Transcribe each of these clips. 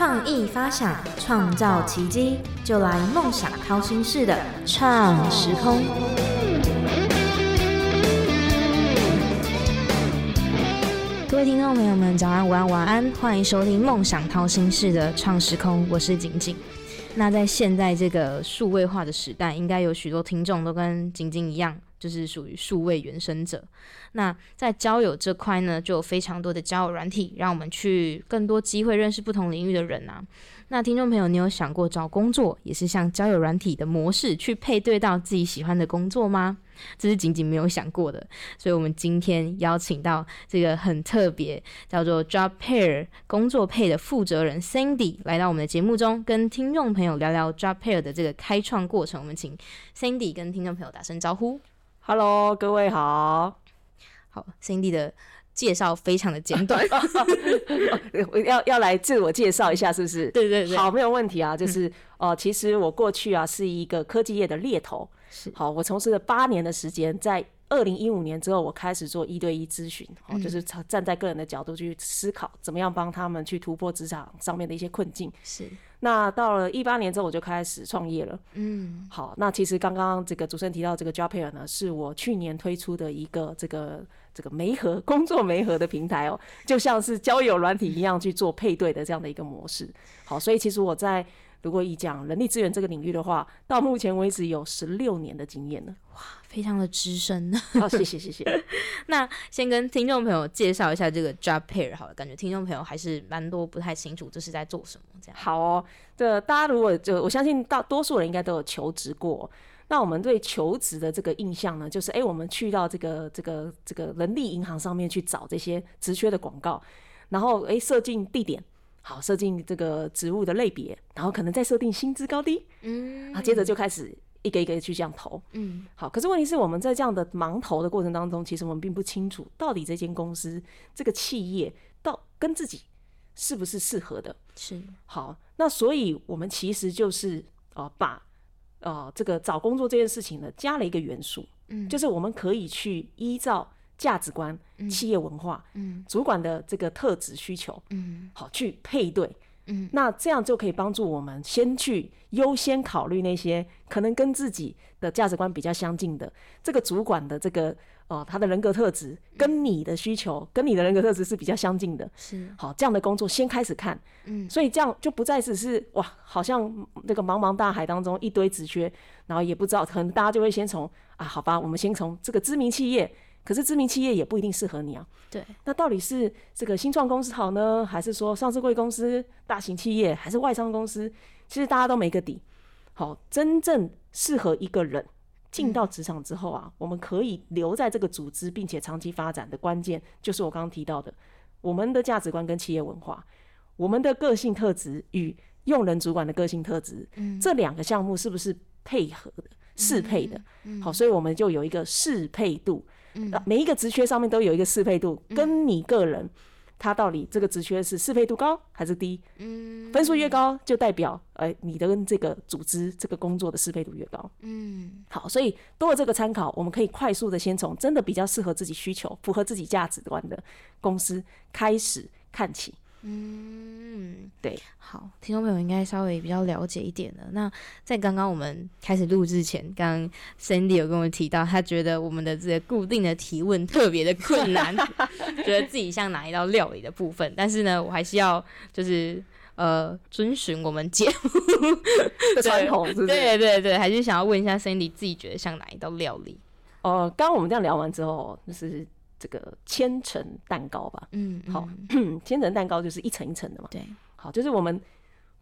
创意发想，创造奇迹，就来梦想掏心式的创时空。各位听众朋友们，早安、午安、晚安，欢迎收听《梦想掏心式的创时空》，我是景景。那在现在这个数位化的时代，应该有许多听众都跟景景一样。就是属于数位原生者。那在交友这块呢，就有非常多的交友软体，让我们去更多机会认识不同领域的人啊。那听众朋友，你有想过找工作也是像交友软体的模式去配对到自己喜欢的工作吗？这是仅仅没有想过的。所以，我们今天邀请到这个很特别，叫做 Job Pair 工作配的负责人 Cindy 来到我们的节目中，跟听众朋友聊聊 Job Pair 的这个开创过程。我们请 Cindy 跟听众朋友打声招呼。Hello，各位好。好，Cindy 的介绍非常的简短，要要来自我介绍一下，是不是？对对对。好，没有问题啊。就是哦，其实我过去啊是一个科技业的猎头。是。好，我从事了八年的时间，在二零一五年之后，我开始做一对一咨询，哦，就是站在个人的角度去思考，怎么样帮他们去突破职场上面的一些困境。是。那到了一八年之后，我就开始创业了。嗯，好，那其实刚刚这个主持人提到这个 Jobair 呢，是我去年推出的一个这个这个媒合工作媒合的平台哦，就像是交友软体一样去做配对的这样的一个模式。好，所以其实我在如果以讲人力资源这个领域的话，到目前为止有十六年的经验了。哇！非常的资深，好，谢谢谢谢。那先跟听众朋友介绍一下这个 Job Pair 好了，感觉听众朋友还是蛮多不太清楚这是在做什么这样。好哦，这大家如果就我相信大多数人应该都有求职过，那我们对求职的这个印象呢，就是哎，我们去到这个这个这个人力银行上面去找这些职缺的广告，然后哎设定地点，好设定这个职务的类别，然后可能再设定薪资高低，嗯，啊，接着就开始。一个一个去这样投，嗯，好。可是问题是我们在这样的盲投的过程当中，其实我们并不清楚到底这间公司、这个企业到跟自己是不是适合的。是好，那所以我们其实就是呃把呃这个找工作这件事情呢加了一个元素，嗯，就是我们可以去依照价值观、企业文化、嗯，主管的这个特质需求，嗯，好去配对。嗯，那这样就可以帮助我们先去优先考虑那些可能跟自己的价值观比较相近的这个主管的这个哦，他的人格特质跟你的需求跟你的人格特质是比较相近的。是好，这样的工作先开始看。嗯，所以这样就不再只是哇，好像那个茫茫大海当中一堆职缺，然后也不知道，可能大家就会先从啊，好吧，我们先从这个知名企业。可是知名企业也不一定适合你啊。对，那到底是这个新创公司好呢，还是说上市贵公司、大型企业，还是外商公司？其实大家都没个底。好，真正适合一个人进到职场之后啊，我们可以留在这个组织并且长期发展的关键，就是我刚刚提到的，我们的价值观跟企业文化，我们的个性特质与用人主管的个性特质，这两个项目是不是配合的、适配的？好，所以我们就有一个适配度。每一个职缺上面都有一个适配度，跟你个人，他到底这个职缺是适配度高还是低？嗯，分数越高，就代表哎，你的跟这个组织这个工作的适配度越高。嗯，好，所以多了这个参考，我们可以快速的先从真的比较适合自己需求、符合自己价值观的公司开始看起。嗯，对，好，听众朋友应该稍微比较了解一点了。那在刚刚我们开始录制前，刚刚 Cindy 有跟我提到，他觉得我们的这个固定的提问特别的困难，觉得自己像哪一道料理的部分。但是呢，我还是要就是呃遵循我们节目的传统，对对对，还是想要问一下 Cindy 自己觉得像哪一道料理？哦，刚刚我们这样聊完之后，就是。这个千层蛋糕吧，嗯，好，千层蛋糕就是一层一层的嘛，对，好，就是我们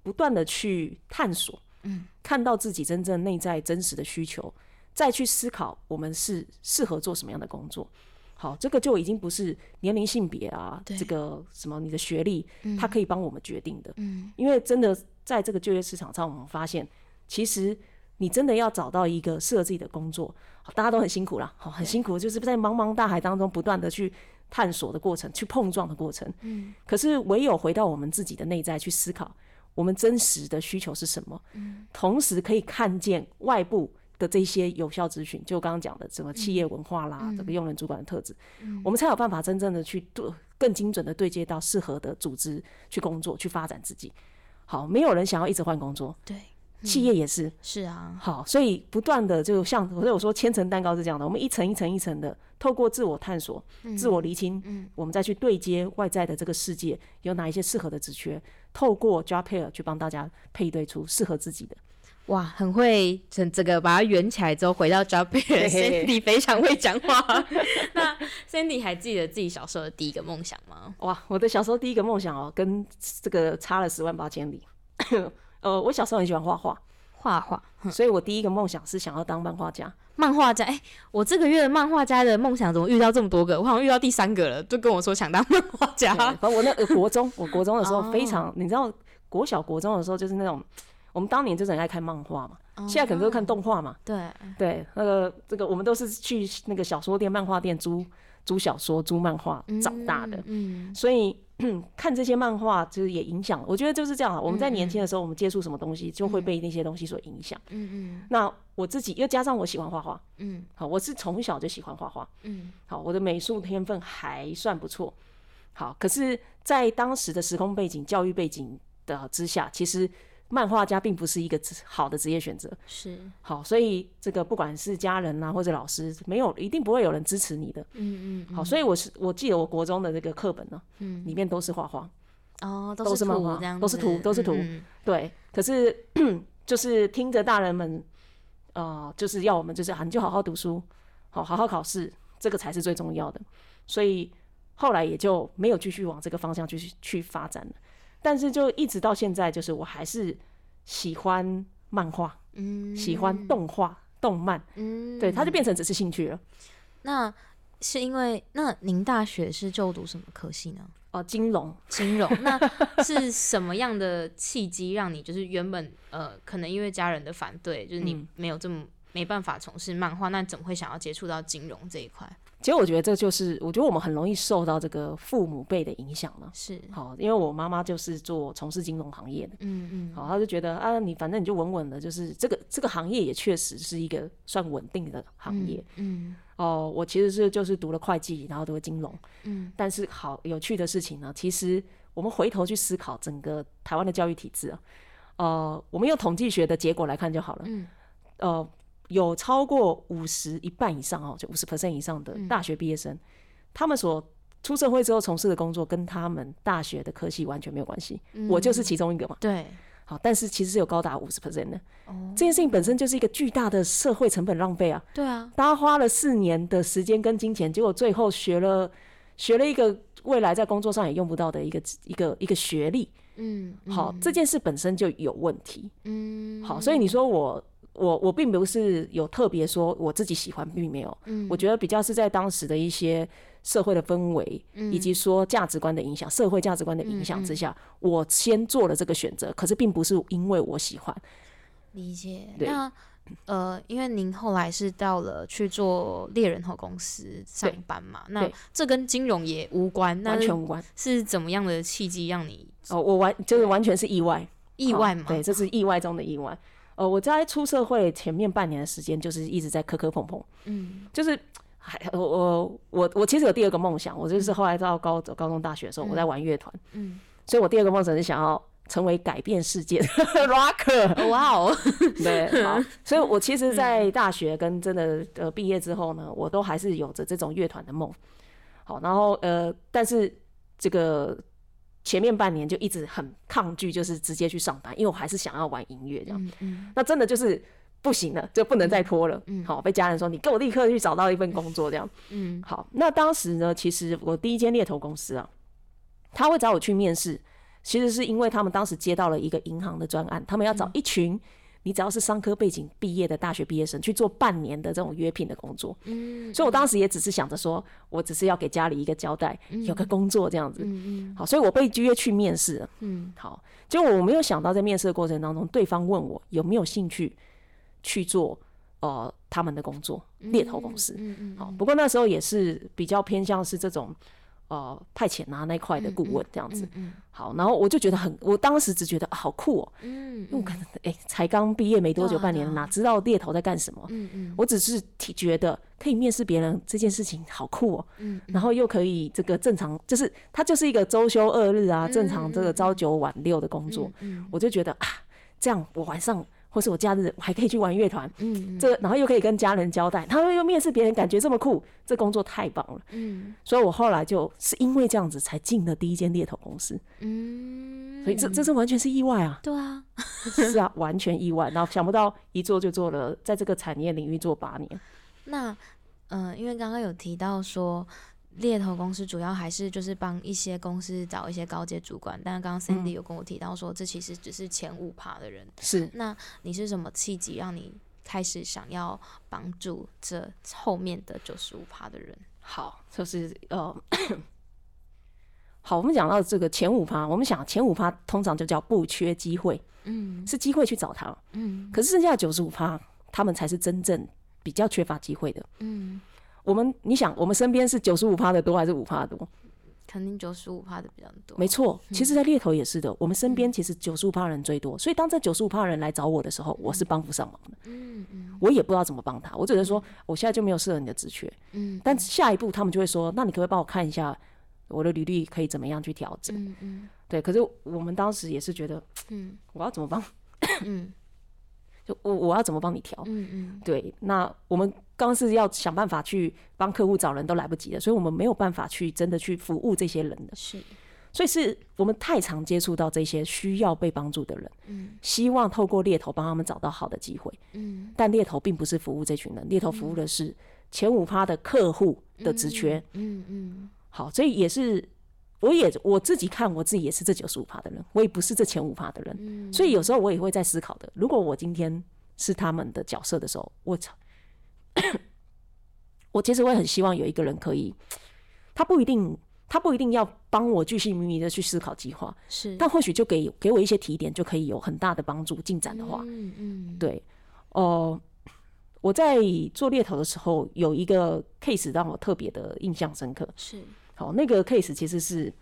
不断的去探索，嗯，看到自己真正内在真实的需求，再去思考我们是适合做什么样的工作，好，这个就已经不是年龄、性别啊，这个什么你的学历，它可以帮我们决定的，嗯，因为真的在这个就业市场上，我们发现其实。你真的要找到一个适合自己的工作，大家都很辛苦啦，好，很辛苦，就是在茫茫大海当中不断的去探索的过程，去碰撞的过程。嗯，可是唯有回到我们自己的内在去思考，我们真实的需求是什么？嗯，同时可以看见外部的这些有效资讯，就刚刚讲的什么企业文化啦，这个用人主管的特质，我们才有办法真正的去对更精准的对接到适合的组织去工作，去发展自己。好，没有人想要一直换工作，对，企业也是。是啊，好，所以不断的就像所以我说千层蛋糕是这样的，我们一层一层一层的，透过自我探索、自我厘清，我们再去对接外在的这个世界有哪一些适合的职缺，透过 job pair 去帮大家配对出适合自己的。哇，很会整这个把它圆起来之后回到 job pair。嘿嘿嘿 Cindy 非常会讲话。那 Cindy 还记得自己小时候的第一个梦想吗？哇，我的小时候第一个梦想哦，跟这个差了十万八千里。呃，我小时候很喜欢画画，画画，所以我第一个梦想是想要当漫画家。漫画家。哎、我这个月的漫画家的梦想怎么遇到这么多个？我好像遇到第三个了，就跟我说想当漫画家。对反正我那呃国中，我国中的时哦候非常，你知道，国小国中的时候就是那种，我们当年就是很爱看漫画嘛，现在可能都看动画嘛。对，对，那个这个我们都是去那个小说店、漫画店租租小说、租漫画长大的，嗯，所以 看这些漫画就是也影响。我觉得就是这样啊，我们在年轻的时候，我们接触什么东西，就会被那些东西所影响。嗯嗯那我自己又加上我喜欢画画，嗯好，我是从小就喜欢画画，嗯好，我的美术天分还算不错。好，可是，在当时的时空背景、教育背景的之下，其实漫画家并不是一个好的职业选择。是，好，所以这个不管是家人啊，或者老师，没有一定不会有人支持你的。嗯嗯好，所以我是我记得我国中的这个课本呢，嗯，里面都是画画，哦，都是漫画都是图都是图嗯对。可是 就是听着大人们，呃，就是要我们就是啊，你就好好读书，好好好考试，这个才是最重要的。所以后来也就没有继续往这个方向去去发展了。但是就一直到现在，就是我还是喜欢漫画，嗯，喜欢动画、动漫，嗯，对，它就变成只是兴趣了。那是因为那您大学是就读什么科系呢？哦、金融金融，那是什么样的契机让你就是原本呃，可能因为家人的反对，就是你嗯没有这么没办法从事漫画，那怎么会想要接触到金融这一块？其实我觉得这就是，我觉得我们很容易受到这个父母辈的影响了。是，好，因为我妈妈就是做从事金融行业的，嗯嗯，好，她就觉得啊，你反正你就稳稳的，就是这个这个行业也确实是一个算稳定的行业。嗯。哦，我其实是就是读了会计，然后读了金融，嗯。但是好有趣的事情呢，其实我们回头去思考整个台湾的教育体制啊，呃，我们用统计学的结果来看就好了，嗯。呃，有超过五十一半以上哦，就五十 percent 以上的嗯大学毕业生，他们所出社会之后从事的工作跟他们大学的科系完全没有关系，嗯，我就是其中一个嘛。对，好，但是其实是有高达五十 percent 的，哦，这件事情本身就是一个巨大的社会成本浪费啊！对啊，大家花了四年的时间跟金钱，结果最后学了学了一个未来在工作上也用不到的一个一个一个学历。嗯，好，这件事本身就有问题。嗯，好，所以你说我我我并不是有特别说我自己喜欢，并没有。嗯我觉得比较是在当时的一些社会的氛围，嗯以及说价值观的影响、社会价值观的影响之下，我先做了这个选择。可是并不是因为我喜欢，理解。那呃，因为您后来是到了去做猎人头公司上班嘛，那这跟金融也无关，那完全无关。是怎么样的契机让你哦，我完就是完全是意外，意外嘛？哦对，这是意外中的意外。呃，我在出社会前面半年的时间，就是一直在磕磕碰碰，嗯。就是还我我我我其实有第二个梦想，我就是后来到高高中大学的时候，我在玩乐团，嗯，所以我第二个梦想是想要成为改变世界的 rocker。哇哦，对，好，所以我其实，在大学跟真的呃毕业之后呢，我都还是有着这种乐团的梦。好，然后呃，但是这个前面半年就一直很抗拒，就是直接去上班，因为我还是想要玩音乐这样。嗯嗯那真的就是不行了，就不能再拖了。嗯好，被家人说你给我立刻去找到一份工作这样。嗯好，那当时呢，其实我第一间猎头公司啊，他会找我去面试，其实是因为他们当时接到了一个银行的专案，他们要找一群你只要是商科背景毕业的大学毕业生去做半年的这种约聘的工作。嗯所以我当时也只是想着说，我只是要给家里一个交代，有个工作这样子。嗯好，所以我被约去面试了。嗯好，结果我没有想到，在面试的过程当中，对方问我有没有兴趣去做呃他们的工作，猎头公司。嗯嗯好，不过那时候也是比较偏向是这种呃派遣啊那一块的顾问这样子。嗯好，然后我就觉得很，我当时只觉得、啊、好酷哦、嗯。因为我可能哎、才刚毕业没多久，半年，哪知道猎头在干什么？嗯嗯。我只是提觉得可以面试别人这件事情好酷哦、嗯然后又可以这个正常，就是它就是一个周休二日啊，正常这个朝九晚六的工作，嗯。我就觉得啊，这样我晚上或是我假日我还可以去玩乐团，嗯这然后又可以跟家人交代，他们又面试别人，感觉这么酷，这工作太棒了。嗯所以我后来就是因为这样子才进了第一间猎头公司，嗯，所以这这是完全是意外啊，对啊，是啊，完全意外。然后想不到一做就做了，在这个产业领域做八年。那嗯、呃因为刚刚有提到说。猎头公司主要还是就是帮一些公司找一些高阶主管，但是刚刚 Cindy 有跟我提到说，这其实只是前五趴的人。是那你是什么契机让你开始想要帮助这后面的九十五趴的人？好，就是呃，好，我们讲到这个前五趴，我们想前五趴通常就叫不缺机会，嗯是机会去找他。嗯可是剩下九十五趴，他们才是真正比较缺乏机会的。嗯，我们你想，我们身边是九十五趴的多还是五趴的多？肯定九十五趴的比较多。没错，其实，在猎头也是的，我们身边其实九十五趴人最多，所以当这九十五趴人来找我的时候，我是帮不上忙的，嗯嗯我也不知道怎么帮他，我只能说我现在就没有适合你的职缺，嗯但下一步他们就会说，那你可不可以帮我看一下我的履历可以怎么样去调整？嗯嗯对，可是我们当时也是觉得，嗯我要怎么帮？嗯就我我要怎么帮你调？嗯嗯。对，那我们刚是要想办法去帮客户找人都来不及了，所以我们没有办法去真的去服务这些人的，是。所以是我们太常接触到这些需要被帮助的人，嗯。希望透过猎头帮他们找到好的机会，嗯。但猎头并不是服务这群人，猎头服务的是前五趴的客户的职缺。嗯嗯。好，所以也是。我也我自己看我自己也是这九十五趴的人，我也不是这前五趴的人，嗯所以有时候我也会在思考的。如果我今天是他们的角色的时候，我操，我其实会很希望有一个人可以，他不一定，他不一定要帮我巨细靡遗的去思考计划，是，但或许就给给我一些提点，就可以有很大的帮助进展的话，嗯嗯对，哦、我在做猎头的时候有一个 case 让我特别的印象深刻。是好，那个 case 其实是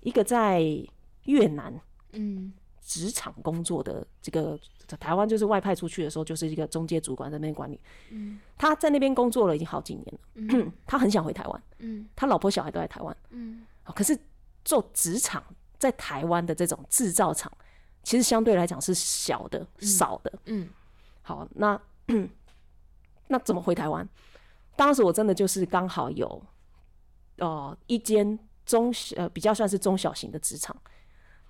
一个在越南嗯职场工作的这个在台湾就是外派出去的时候，就是一个中介主管在那边管理。嗯他在那边工作了已经好几年了，嗯他很想回台湾，嗯他老婆小孩都在台湾。嗯哦可是做职场在台湾的这种制造厂，其实相对来讲是小的、少的。嗯好，那 那怎么回台湾？当时我真的就是刚好有，呃，一间中呃比较算是中小型的职场，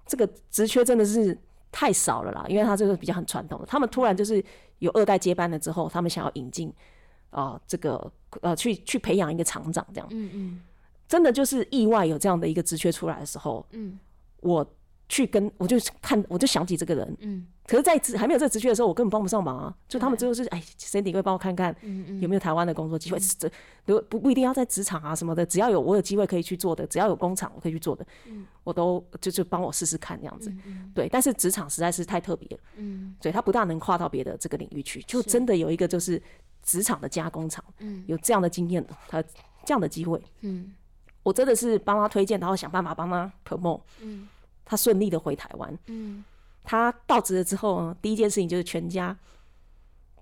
这个职缺真的是太少了啦，因为他这个比较很传统的，他们突然就是有二代接班了之后，他们想要引进啊、呃这个呃去去培养一个厂长这样，嗯嗯。真的就是意外有这样的一个职缺出来的时候，嗯。我去跟我就看我就想起这个人，嗯。可是，在职还没有这个职缺的时候，我根本帮不上忙啊。就他们最后是，哎，Cindy 会帮我看看嗯嗯。有没有台湾的工作机会。这如果不不一定要在职场啊什么的，只要有我有机会可以去做的，只要有工厂我可以去做的，我都就就帮我试试看这样子。对，但是职场实在是太特别了，嗯。所以他不大能跨到别的这个领域去。就真的有一个就是职场的加工厂，嗯。有这样的经验，他这样的机会，嗯。我真的是帮他推荐，然后想办法帮他 promote，嗯他顺利的回台湾。嗯他到职了之后呢，第一件事情就是全家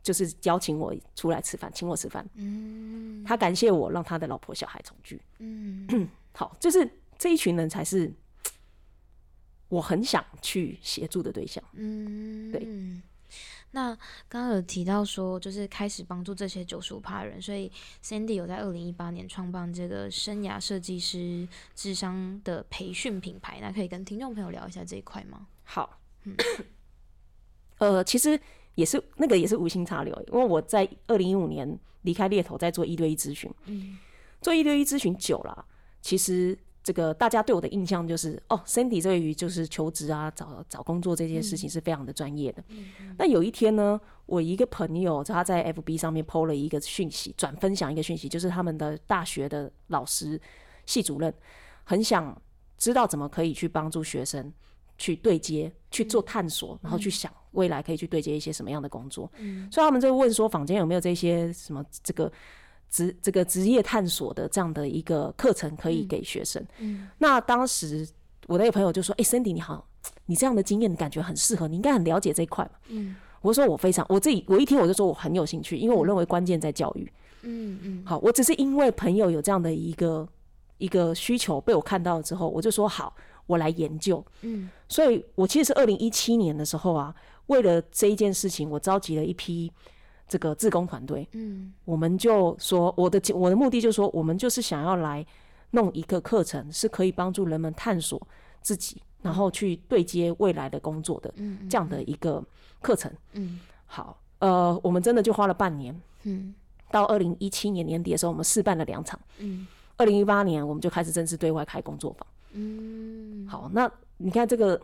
就是邀请我出来吃饭，请我吃饭。嗯他感谢我让他的老婆小孩重聚。嗯 好，就是这一群人才是我很想去协助的对象。嗯，对。那刚刚有提到说，就是开始帮助这些九十五趴人，所以 Sandy 有在二零一八年创办这个生涯设计师智商的培训品牌，那可以跟听众朋友聊一下这一块吗？好，呃，其实也是那个也是无心插柳，因为我在二零一五年离开猎头，在做一对一咨询。嗯做一对一咨询久了，其实这个大家对我的印象就是，哦，Sandy 对于就是求职啊、找找工作这件事情是非常的专业的。那有一天呢，我一个朋友他在 FB 上面 PO 了一个讯息，转分享一个讯息，就是他们的大学的老师、系主任很想知道怎么可以去帮助学生去对接、去做探索，然后去想未来可以去对接一些什么样的工作。嗯。所以他们就问说，坊间有没有这些什么这个职这个职业探索的这样的一个课程可以给学生。嗯那当时我那个朋友就说：“哎、c i n d y 你好，你这样的经验感觉很适合，你应该很了解这一块嘛。”嗯我说：“我非常，我自己我一听我就说我很有兴趣，因为我认为关键在教育。嗯嗯好，我只是因为朋友有这样的一个一个需求被我看到了之后，我就说好，我来研究。嗯所以我其实是二零一七年的时候啊，为了这一件事情，我召集了一批这个志工团队，嗯。我们就说我的我的目的就是说，我们就是想要来弄一个课程，是可以帮助人们探索自己，然后去对接未来的工作的嗯这样的一个课程。嗯。好，呃，我们真的就花了半年，嗯。到二零一七年年底的时候，我们试办了两场。嗯。二零一八年我们就开始正式对外开工作坊。嗯，好，那你看这个，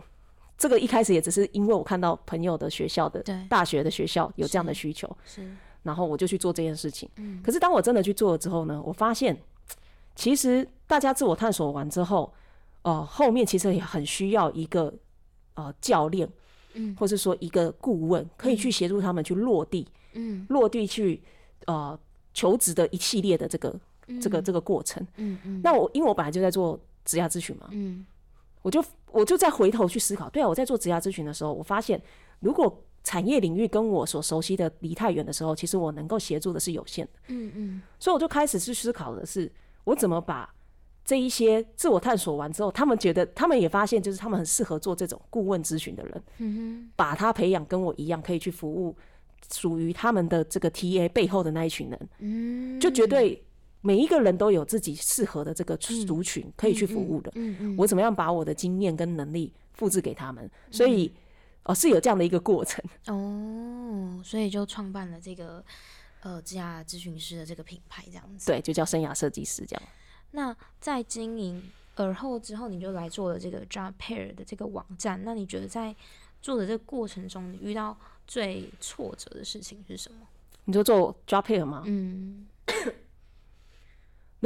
这个一开始也只是因为我看到朋友的学校的对。大学的学校有这样的需求，是然后我就去做这件事情。嗯。可是当我真的去做了之后呢，我发现其实大家自我探索完之后，呃，后面其实也很需要一个呃教练，嗯。或是说一个顾问，可以去协助他们去落地，嗯。落地去呃求职的一系列的这个这个这个过程。嗯嗯。那我因为我本来就在做职业咨询嘛，嗯我就我就再回头去思考，对啊，我在做职涯咨询的时候，我发现如果产业领域跟我所熟悉的离太远的时候，其实我能够协助的是有限的，嗯嗯。所以我就开始去思考的是，我怎么把这一些自我探索完之后，他们觉得他们也发现，就是他们很适合做这种顾问咨询的人，嗯把他培养跟我一样，可以去服务属于他们的这个 TA 背后的那一群人，嗯，就绝对每一个人都有自己适合的这个族群可以去服务的。嗯嗯我怎么样把我的经验跟能力复制给他们？所以，哦、是有这样的一个过程。哦，所以就创办了这个呃职涯咨询师的这个品牌，这样子。对，就叫生涯设计师这样。那在经营而后之后，你就来做了这个 Job Pair 的这个网站。那你觉得在做的这个过程中，你遇到最挫折的事情是什么？你就做 job pair 吗？嗯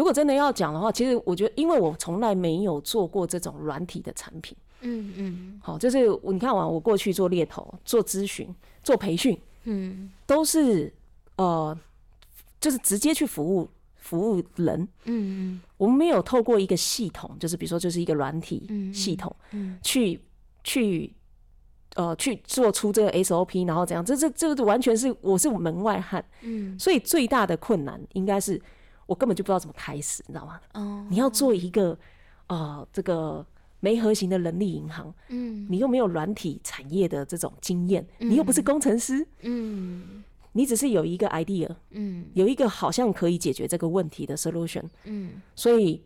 如果真的要讲的话，其实我觉得，因为我从来没有做过这种软体的产品。嗯嗯好，就是你看完我过去做猎头、做咨询、做培训，嗯都是呃，就是直接去服务服务人。嗯嗯我们没有透过一个系统，就是比如说就是一个软体嗯系统，嗯去去呃去做出这个 SOP，然后怎样？这这这完全是我是门外汉，嗯所以最大的困难应该是我根本就不知道怎么开始，你知道吗？哦。你要做一个呃这个没核心的人力银行，嗯。你又没有软体产业的这种经验，你又不是工程师，嗯。你只是有一个 idea，嗯。有一个好像可以解决这个问题的 solution，嗯。所以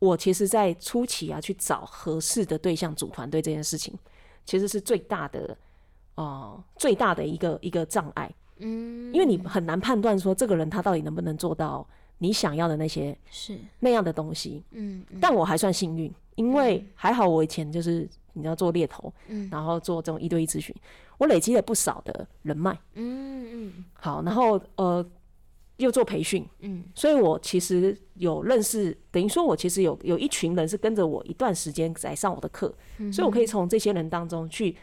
我其实，在初期啊，去找合适的对象组团队这件事情，其实是最大的，呃，最大的一个一个障碍，嗯，因为你很难判断说这个人他到底能不能做到你想要的那些是。那样的东西。嗯嗯。但我还算幸运，因为还好我以前就是你知道做猎头，嗯。然后做这种一对一咨询，我累积了不少的人脉。嗯嗯。好，然后呃又做培训，嗯。所以我其实有认识，等于说我其实有有一群人是跟着我一段时间在上我的课，嗯所以我可以从这些人当中去，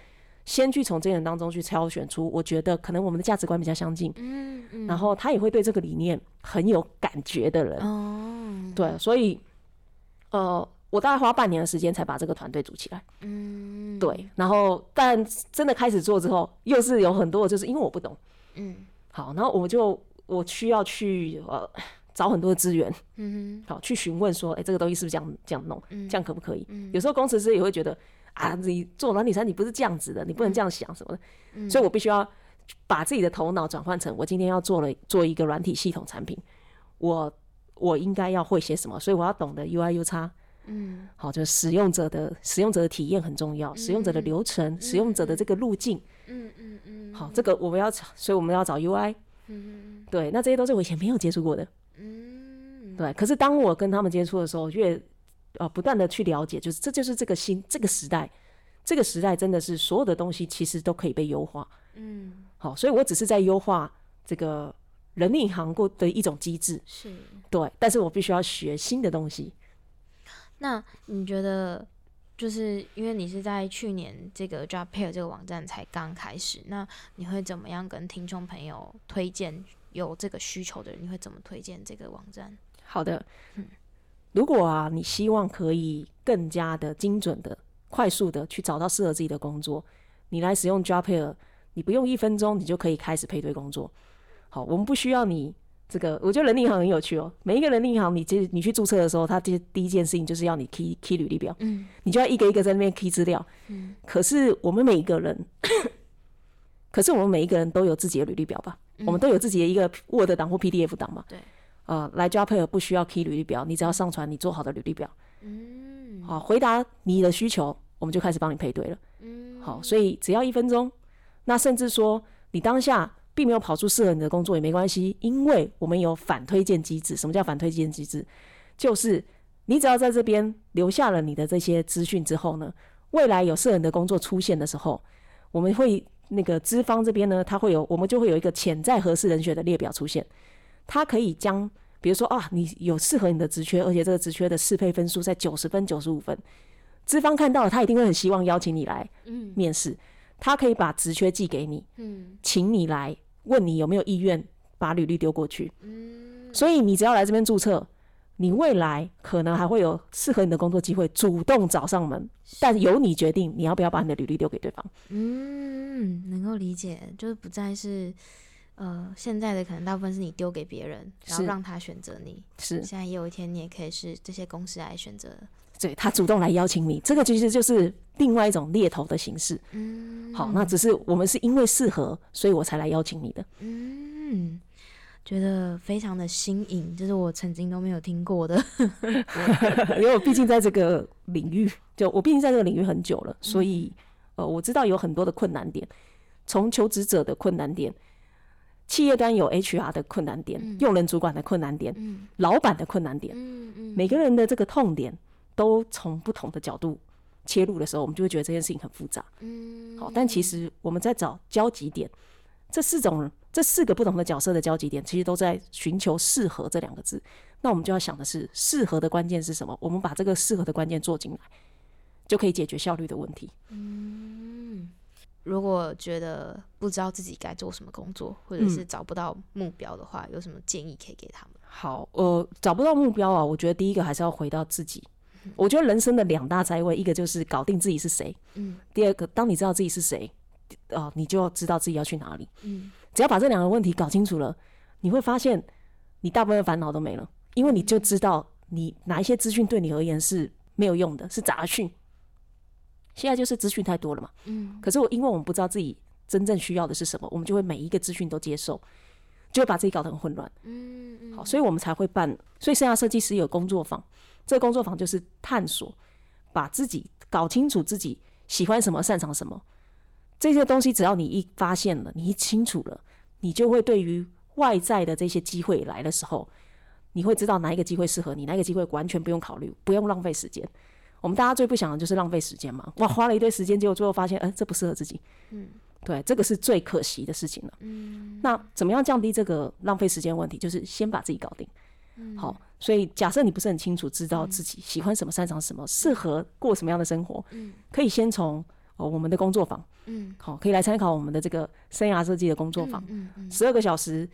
先去从这些人当中去挑选出我觉得可能我们的价值观比较相近，嗯嗯。然后他也会对这个理念很有感觉的人，哦。对，所以呃，我大概花半年的时间才把这个团队组起来，嗯。对，然后但真的开始做之后，又是有很多就是因为我不懂，嗯。好，然后我就我需要去呃找很多的资源。嗯好去询问说，哎、这个东西是不是这样这样弄，嗯。这样可不可以？有时候工程师也会觉得啊，你做软体产品不是这样子的，你不能这样想什么的，嗯。所以我必须要把自己的头脑转换成，我今天要做了做一个软体系统产品，我我应该要会些什么，所以我要懂得 UI U 叉。嗯。好，就是使用者的使用者的体验很重要，使用者的流程，使用者的这个路径，嗯嗯嗯。好，这个我们要找，所以我们要找 UI，嗯对，那这些都是我以前没有接触过的，嗯。对，可是当我跟他们接触的时候，越呃不断的去了解，就是这就是这个新这个时代，这个时代真的是所有的东西其实都可以被优化。嗯好，所以我只是在优化这个人力银行过的一种机制，是。对，但是我必须要学新的东西。那你觉得，就是因为你是在去年这个 Job Pair 这个网站才刚开始，那你会怎么样跟听众朋友推荐有这个需求的人，你会怎么推荐这个网站？好的，如果啊，你希望可以更加的精准的、快速的去找到适合自己的工作，你来使用 Jobair，你不用一分钟，你就可以开始配对工作。好，我们不需要你这个，我觉得人力银行很有趣哦。每一个人力银行，你其实你去注册的时候，他第第一件事情就是要你 key key 履历表，嗯你就要一个一个在那边 key 资料。嗯可是我们每一个人，可是我们每一个人都有自己的履历表吧？我们都有自己的一个 Word 档或 PDF 档嘛？对。呃，来 Jobair 不需要 key 履历表，你只要上传你做好的履历表。嗯好，回答你的需求，我们就开始帮你配对了。嗯，好，所以只要一分钟，那甚至说你当下并没有跑出适合你的工作也没关系，因为我们有反推荐机制。什么叫反推荐机制？就是你只要在这边留下了你的这些资讯之后呢，未来有适合你的工作出现的时候，我们会那个资方这边呢，它会有我们就会有一个潜在合适人选的列表出现，它可以将比如说啊，你有适合你的职缺，而且这个职缺的适配分数在九十分、九十五分，资方看到了，他一定会很希望邀请你来嗯面试。他可以把职缺寄给你，嗯请你来问你有没有意愿把履历丢过去。嗯所以你只要来这边注册，你未来可能还会有适合你的工作机会主动找上门，但由你决定你要不要把你的履历丢给对方。嗯，能够理解，就是不再是呃现在的可能大部分是你丢给别人，然后让他选择你。是，现在也有一天你也可以是这些公司来选择。对他主动来邀请你，这个其实就是另外一种猎头的形式。嗯，好，那只是我们是因为适合，所以我才来邀请你的。嗯，觉得非常的新颖，这是我曾经都没有听过的。因为我毕竟在这个领域，就我毕竟在这个领域很久了，所以呃，我知道有很多的困难点，从求职者的困难点，企业端有 HR 的困难点，用人主管的困难点，嗯老板的困难点，每个人的这个痛点都从不同的角度切入的时候，我们就会觉得这件事情很复杂。嗯好，但其实我们在找交集点，这四种这四个不同的角色的交集点，其实都在寻求适合这两个字。那我们就要想的是，适合的关键是什么？我们把这个适合的关键做进来，就可以解决效率的问题。嗯，如果觉得不知道自己该做什么工作，或者嗯是找不到目标的话，有什么建议可以给他们？好，呃，找不到目标啊，我觉得第一个还是要回到自己。我觉得人生的两大灾位，一个就是搞定自己是谁，嗯第二个，当你知道自己是谁，呃，你就要知道自己要去哪里。嗯只要把这两个问题搞清楚了，你会发现你大部分的烦恼都没了，因为你就知道你哪一些资讯对你而言是没有用的，是杂讯。现在就是资讯太多了嘛，嗯可是我因为我们不知道自己真正需要的是什么，我们就会每一个资讯都接受，就会把自己搞得很混乱。嗯嗯，好，所以我们才会办。所以生涯设计师有工作坊，这个工作坊就是探索，把自己搞清楚自己喜欢什么、擅长什么。这些东西，只要你一发现了，你一清楚了，你就会对于外在的这些机会来的时候，你会知道哪一个机会适合你，哪一个机会完全不用考虑，不用浪费时间。我们大家最不想的就是浪费时间嘛，哇，花了一堆时间，结果最后发现，哎、这不适合自己。嗯，对，这个是最可惜的事情了。嗯。那怎么样降低这个浪费时间问题？就是先把自己搞定。嗯。好，所以假设你不是很清楚，知道自己喜欢什么、擅长什么、适合过什么样的生活，嗯。可以先从哦我们的工作坊，嗯。好，可以来参考我们的这个生涯设计的工作坊，嗯嗯。十二个小时，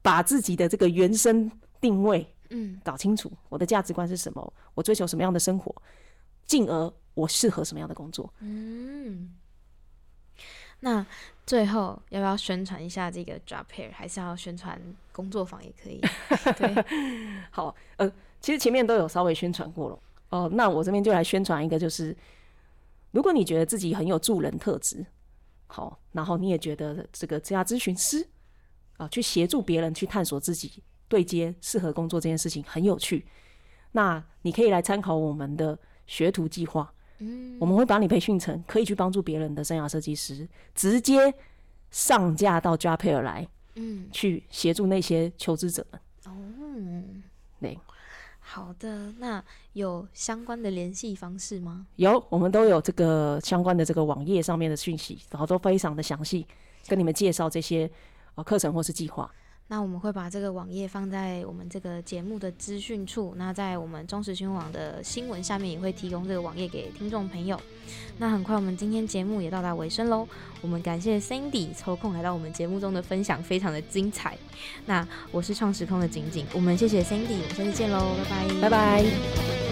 把自己的这个原生定位嗯。搞清楚，我的价值观是什么，我追求什么样的生活，进而我适合什么样的工作。嗯。那最后要不要宣传一下这个 Job Pair？还是要宣传工作坊也可以？对，好，呃，其实前面都有稍微宣传过了。哦、那我这边就来宣传一个，就是如果你觉得自己很有助人特质，好，然后你也觉得这个职业咨询师啊，去协助别人去探索自己对接适合工作这件事情很有趣，那你可以来参考我们的学徒计划。嗯我们会把你培训成可以去帮助别人的生涯设计师，直接上架到 a i r 来，嗯去协助那些求职者们。哦，对，好的。那有相关的联系方式吗？有，我们都有这个相关的这个网页上面的讯息，然后都非常的详细，跟你们介绍这些呃课程或是计划。那我们会把这个网页放在我们这个节目的资讯处，那在我们中时新闻网的新闻下面也会提供这个网页给听众朋友。那很快我们今天节目也到达尾声喽，我们感谢 Cindy 抽空来到我们节目中的分享，非常的精彩。那我是创时空的景景，我们谢谢 Cindy，我们下次见喽，拜拜，拜拜。